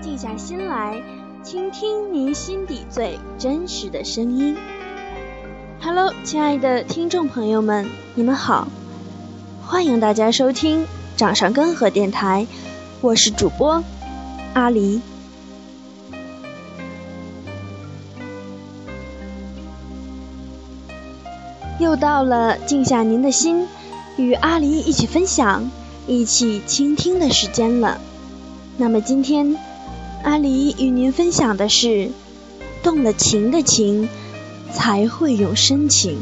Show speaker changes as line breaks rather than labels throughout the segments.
静下心来，倾听您心底最真实的声音。Hello，亲爱的听众朋友们，你们好，欢迎大家收听掌上根河电台，我是主播阿狸。又到了静下您的心，与阿狸一起分享、一起倾听的时间了。那么今天。阿狸与您分享的是，动了情的情，才会有深情。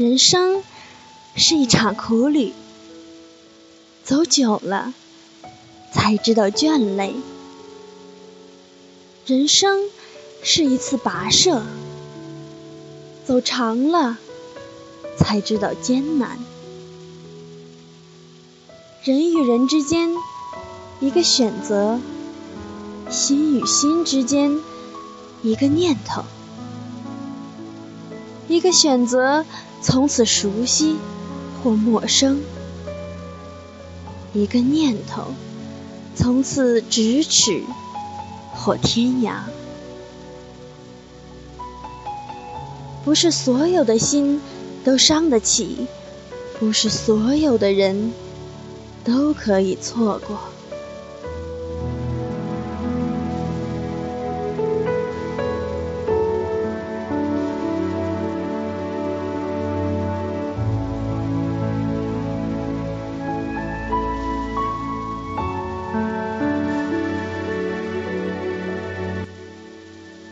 人生是一场苦旅，走久了才知道倦累；人生是一次跋涉，走长了才知道艰难。人与人之间一个选择，心与心之间一个念头，一个选择。从此熟悉或陌生，一个念头；从此咫尺或天涯。不是所有的心都伤得起，不是所有的人都可以错过。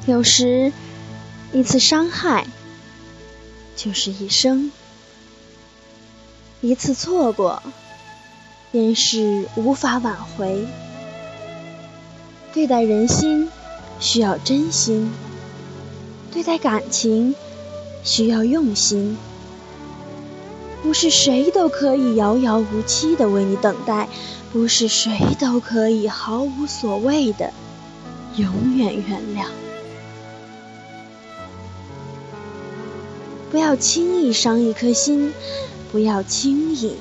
有时，一次伤害就是一生；一次错过，便是无法挽回。对待人心，需要真心；对待感情，需要用心。不是谁都可以遥遥无期的为你等待，不是谁都可以毫无所谓的永远原谅。不要轻易伤一颗心，不要轻易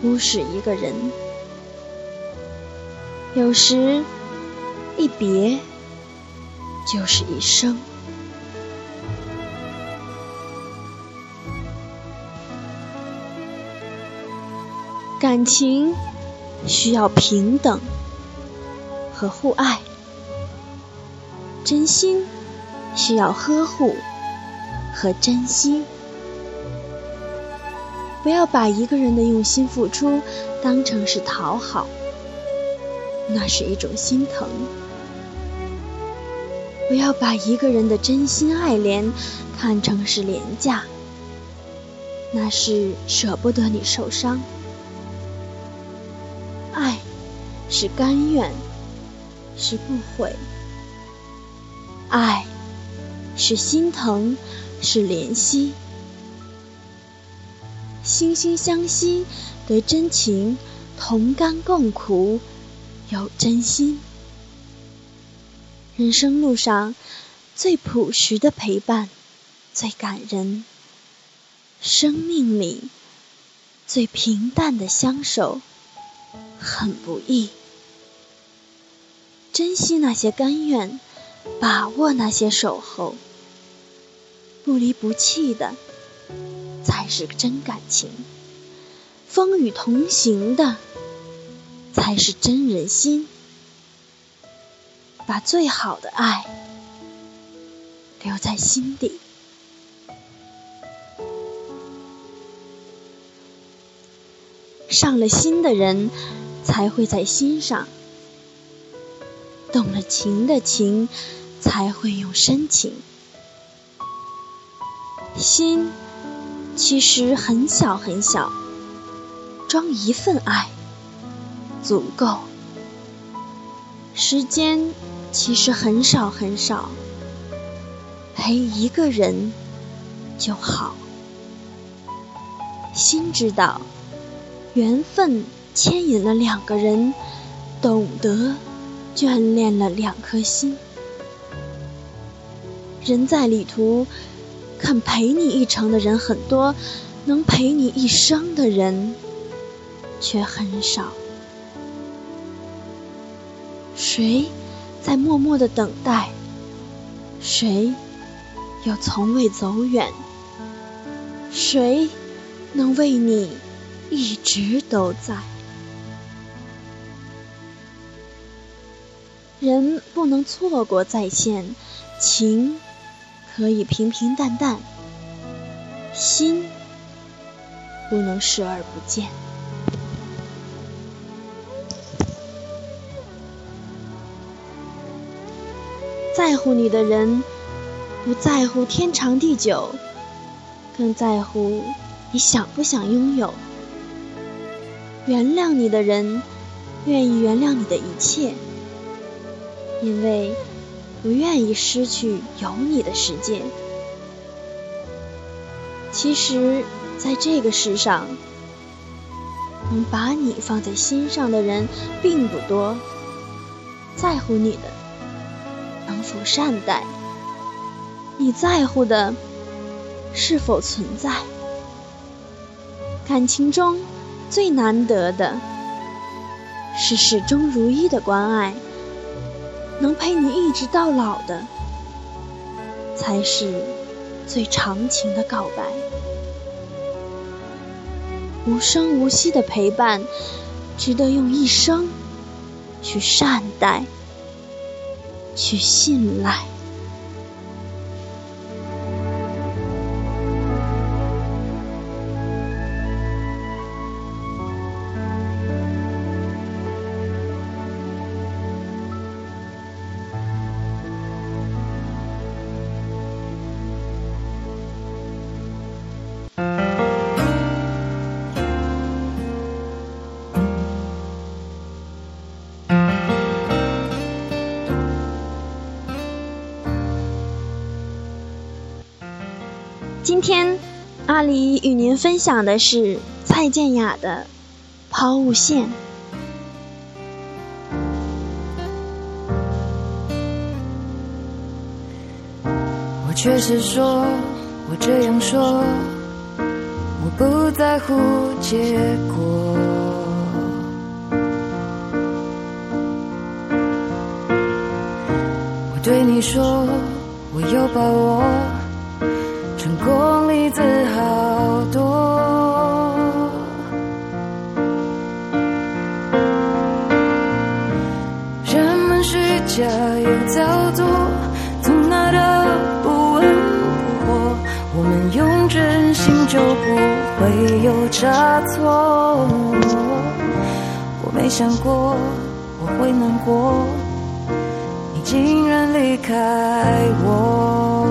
忽视一个人。有时一别就是一生。感情需要平等和互爱，真心需要呵护。和珍惜，不要把一个人的用心付出当成是讨好，那是一种心疼；不要把一个人的真心爱怜看成是廉价，那是舍不得你受伤。爱是甘愿，是不悔；爱是心疼。是怜惜，惺惺相惜得真情，同甘共苦有真心。人生路上最朴实的陪伴最感人，生命里最平淡的相守很不易。珍惜那些甘愿，把握那些守候。不离不弃的才是真感情，风雨同行的才是真人心。把最好的爱留在心底，上了心的人才会在心上，动了情的情才会用深情。心其实很小很小，装一份爱足够。时间其实很少很少，陪一个人就好。心知道，缘分牵引了两个人，懂得眷恋了两颗心。人在旅途，肯陪你一程的人很多，能陪你一生的人却很少。谁在默默的等待？谁又从未走远？谁能为你一直都在？人不能错过再现，情可以平平淡淡，心不能视而不见。在乎你的人，不在乎天长地久，更在乎你想不想拥有。原谅你的人，愿意原谅你的一切，因为不愿意失去有你的世界。其实，在这个世上，能把你放在心上的人并不多，在乎你的能。否善待？你在乎的是否存在？感情中最难得的是始终如一的关爱，能陪你一直到老的，才是最长情的告白。无声无息的陪伴，值得用一生去善待。去信赖。今天，阿里与您分享的是蔡健雅的《抛物线》。
我确实说，我这样说，我不在乎结果。我对你说，我有把握。成功例子好多，人们虚假又造作，从哪都不温不火。我们用真心就不会有差错。我没想过我会难过，你竟然离开我。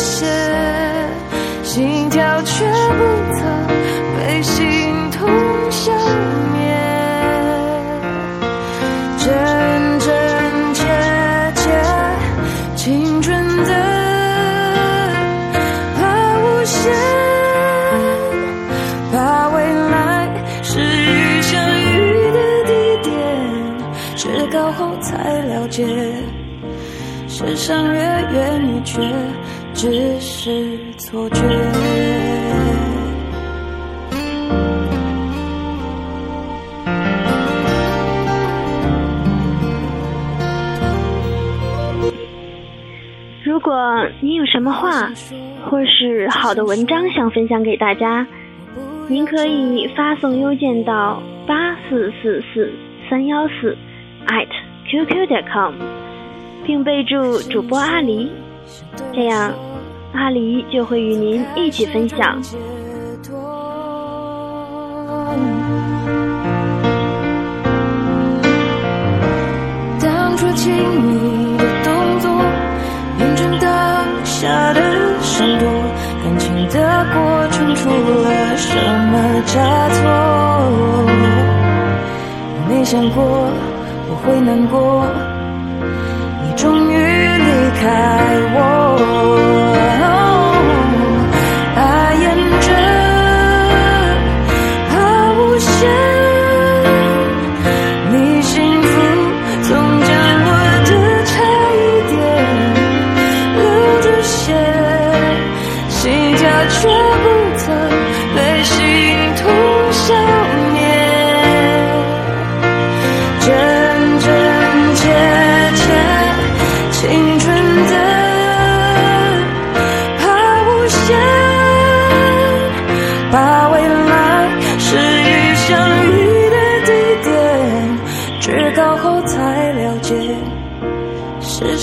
些心跳却不曾被心痛消灭，真真切切，青春的怕无限，怕未来是与相遇的地点，知高后才了解，是伤越远越绝。只是错觉。
如果您有什么话，或是好的文章想分享给大家，
您可以发送
邮件到八四四四三幺四 at qq.com，。并备注主播阿狸，
这样，
阿离就会与您一起分享。
当初亲密的动作，变成当下的闪躲，感情的过程出了什么差错？没想过我会难过。开我。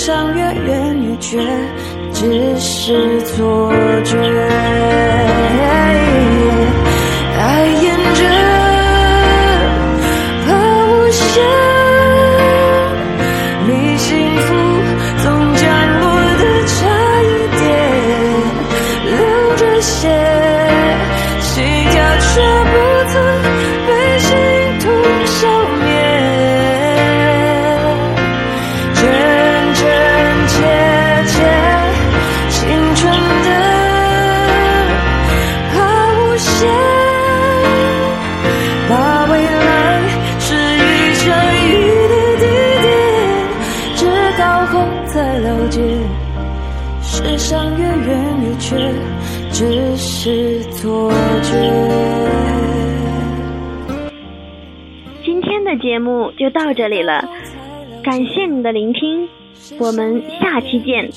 伤越远越觉只是错觉。今
天的节目就到这里了，
感谢
你的聆听，
我们下期见，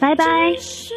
拜拜。只
是